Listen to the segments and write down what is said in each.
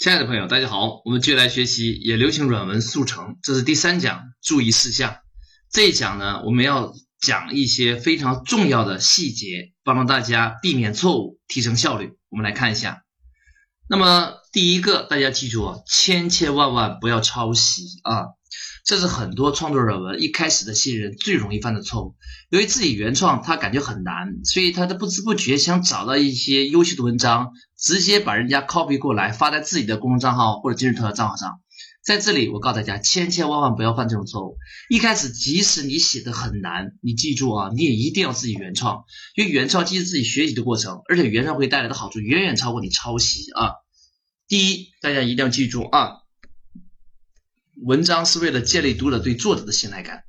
亲爱的朋友，大家好，我们继续来学习也流行软文速成，这是第三讲注意事项。这一讲呢，我们要讲一些非常重要的细节，帮助大家避免错误，提升效率。我们来看一下。那么第一个，大家记住啊，千千万万不要抄袭啊。这是很多创作软文一开始的新人最容易犯的错误。由于自己原创，他感觉很难，所以他的不知不觉想找到一些优秀的文章，直接把人家 copy 过来发在自己的公众账号或者今日头条账号上。在这里，我告诉大家，千千万万不要犯这种错误。一开始，即使你写的很难，你记住啊，你也一定要自己原创，因为原创既是自己学习的过程，而且原创会带来的好处远远超过你抄袭啊。第一，大家一定要记住啊。文章是为了建立读者对作者的信赖感。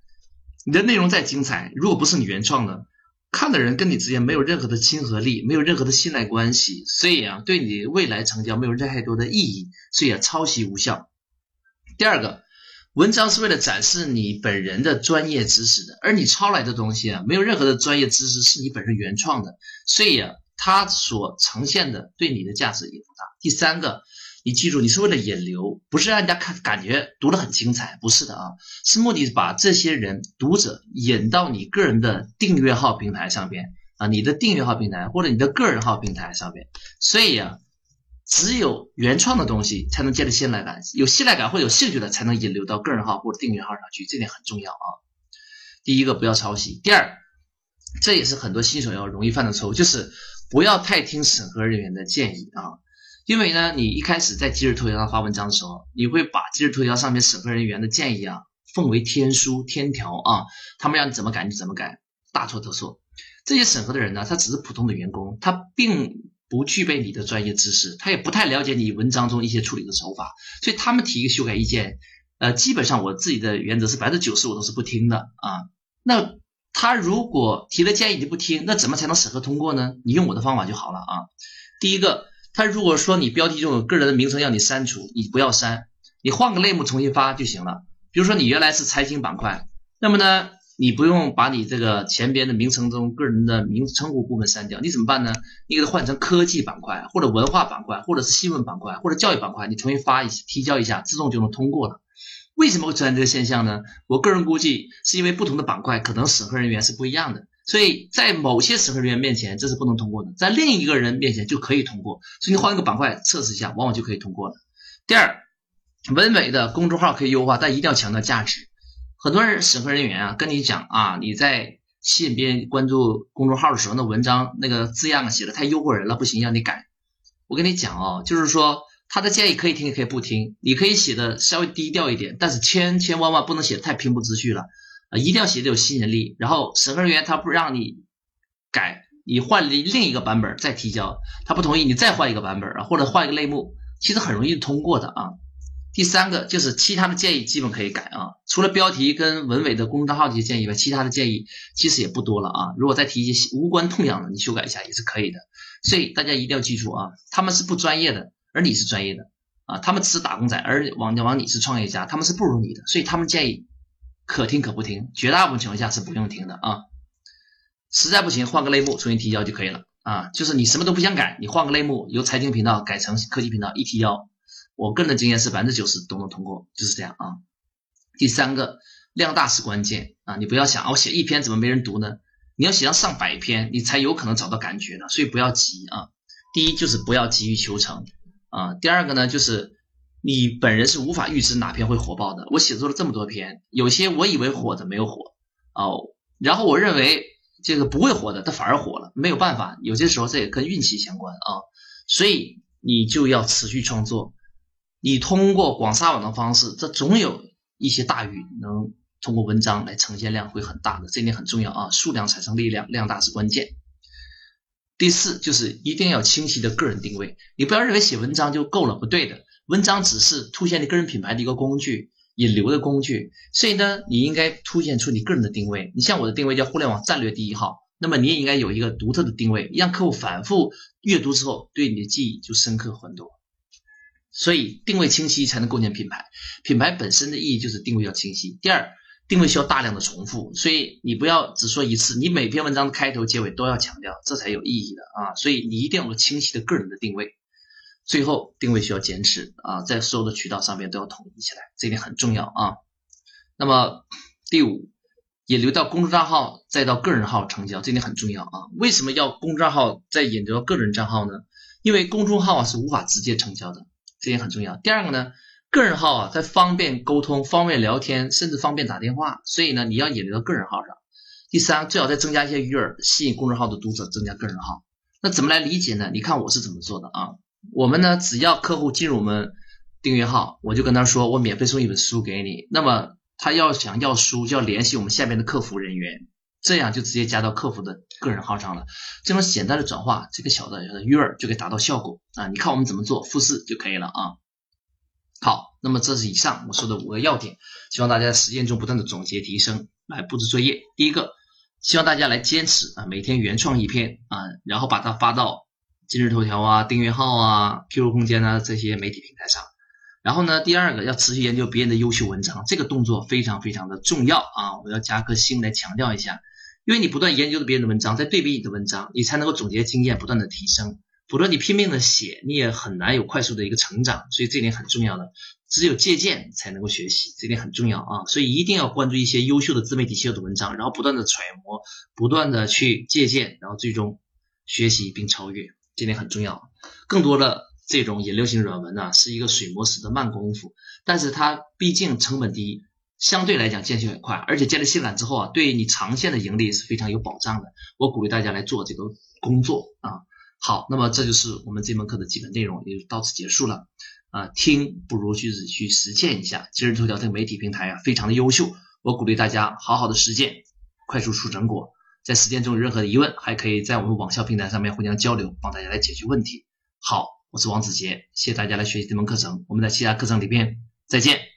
你的内容再精彩，如果不是你原创的，看的人跟你之间没有任何的亲和力，没有任何的信赖关系，所以啊，对你未来成交没有太多的意义，所以啊，抄袭无效。第二个，文章是为了展示你本人的专业知识的，而你抄来的东西啊，没有任何的专业知识是你本身原创的，所以啊，它所呈现的对你的价值也不大。第三个。你记住，你是为了引流，不是让人家看感觉读得很精彩，不是的啊，是目的把这些人读者引到你个人的订阅号平台上边啊，你的订阅号平台或者你的个人号平台上边。所以啊，只有原创的东西才能建立信赖感，有信赖感或有兴趣的才能引流到个人号或者订阅号上去，这点很重要啊。第一个不要抄袭，第二，这也是很多新手要容易犯的错误，就是不要太听审核人员的建议啊。因为呢，你一开始在今日头条上发文章的时候，你会把今日头条上面审核人员的建议啊奉为天书天条啊，他们让你怎么改你怎么改，大错特错。这些审核的人呢，他只是普通的员工，他并不具备你的专业知识，他也不太了解你文章中一些处理的手法，所以他们提一个修改意见，呃，基本上我自己的原则是百分之九十我都是不听的啊。那他如果提了建议你不听，那怎么才能审核通过呢？你用我的方法就好了啊。第一个。他如果说你标题中有个人的名称要你删除，你不要删，你换个类目重新发就行了。比如说你原来是财经板块，那么呢，你不用把你这个前边的名称中个人的名称呼部分删掉，你怎么办呢？你给它换成科技板块，或者文化板块，或者是新闻板块，或者教育板块，你重新发一提交一下，自动就能通过了。为什么会出现这个现象呢？我个人估计是因为不同的板块可能审核人员是不一样的。所以在某些审核人员面前，这是不能通过的；在另一个人面前就可以通过。所以你换一个板块测试一下，往往就可以通过了。第二，文伟的公众号可以优化，但一定要强调价值。很多人审核人员啊，跟你讲啊，你在吸引别人关注公众号的时候，那文章那个字样写的太诱惑人了，不行，让你改。我跟你讲哦，就是说他的建议可以听也可以不听，你可以写的稍微低调一点，但是千千万万不能写的太平铺直叙了。啊，一定要写的有吸引力，然后审核人员他不让你改，你换另一个版本再提交，他不同意，你再换一个版本啊，或者换一个类目，其实很容易通过的啊。第三个就是其他的建议基本可以改啊，除了标题跟文伟的公众账号这些建议外，其他的建议其实也不多了啊。如果再提一些无关痛痒的，你修改一下也是可以的。所以大家一定要记住啊，他们是不专业的，而你是专业的啊，他们只是打工仔，而往往你是创业家，他们是不如你的，所以他们建议。可听可不听，绝大部分情况下是不用听的啊。实在不行，换个类目重新提交就可以了啊。就是你什么都不想改，你换个类目，由财经频道改成科技频道，一提交，我个人的经验是百分之九十都能通过，就是这样啊。第三个，量大是关键啊，你不要想啊我写一篇怎么没人读呢？你要写上上百篇，你才有可能找到感觉的，所以不要急啊。第一就是不要急于求成啊。第二个呢就是。你本人是无法预知哪篇会火爆的。我写作了这么多篇，有些我以为火的没有火哦，然后我认为这个不会火的，它反而火了。没有办法，有些时候这也跟运气相关啊。所以你就要持续创作。你通过广撒网的方式，这总有一些大鱼能通过文章来呈现量会很大的，这点很重要啊。数量产生力量，量大是关键。第四就是一定要清晰的个人定位，你不要认为写文章就够了，不对的。文章只是凸显你个人品牌的一个工具，引流的工具，所以呢，你应该凸显出你个人的定位。你像我的定位叫互联网战略第一号，那么你也应该有一个独特的定位，让客户反复阅读之后对你的记忆就深刻很多。所以定位清晰才能构建品牌，品牌本身的意义就是定位要清晰。第二，定位需要大量的重复，所以你不要只说一次，你每篇文章的开头、结尾都要强调，这才有意义的啊。所以你一定要有清晰的个人的定位。最后定位需要坚持啊，在所有的渠道上面都要统一起来，这点很重要啊。那么第五，引流到公众账号再到个人号成交，这点很重要啊。为什么要公众账号再引流到个人账号呢？因为公众号啊是无法直接成交的，这点很重要。第二个呢，个人号啊在方便沟通、方便聊天，甚至方便打电话，所以呢你要引流到个人号上。第三，最好再增加一些鱼饵，吸引公众号的读者增加个人号。那怎么来理解呢？你看我是怎么做的啊？我们呢，只要客户进入我们订阅号，我就跟他说，我免费送一本书给你。那么他要想要书，就要联系我们下边的客服人员，这样就直接加到客服的个人号上了。这种简单的转化，这个小的小的鱼饵就可以达到效果啊！你看我们怎么做，复制就可以了啊。好，那么这是以上我说的五个要点，希望大家在实践中不断的总结提升，来布置作业。第一个。希望大家来坚持啊，每天原创一篇啊，然后把它发到今日头条啊、订阅号啊、QQ 空间啊这些媒体平台上。然后呢，第二个要持续研究别人的优秀文章，这个动作非常非常的重要啊！我要加颗星来强调一下，因为你不断研究的别人的文章，在对比你的文章，你才能够总结经验，不断的提升。否则你拼命的写，你也很难有快速的一个成长。所以这点很重要的。只有借鉴才能够学习，这点很重要啊！所以一定要关注一些优秀的自媒体写的文章，然后不断的揣摩，不断的去借鉴，然后最终学习并超越，这点很重要。更多的这种引流型软文呢，是一个水磨石的慢功夫，但是它毕竟成本低，相对来讲见效也快，而且建立信赖之后啊，对你长线的盈利是非常有保障的。我鼓励大家来做这个工作啊！好，那么这就是我们这门课的基本内容，也就到此结束了。啊，听不如去去实践一下。今日头条这个媒体平台啊，非常的优秀，我鼓励大家好好的实践，快速出成果。在实践中有任何的疑问，还可以在我们网校平台上面互相交流，帮大家来解决问题。好，我是王子杰，谢谢大家来学习这门课程，我们在其他课程里边再见。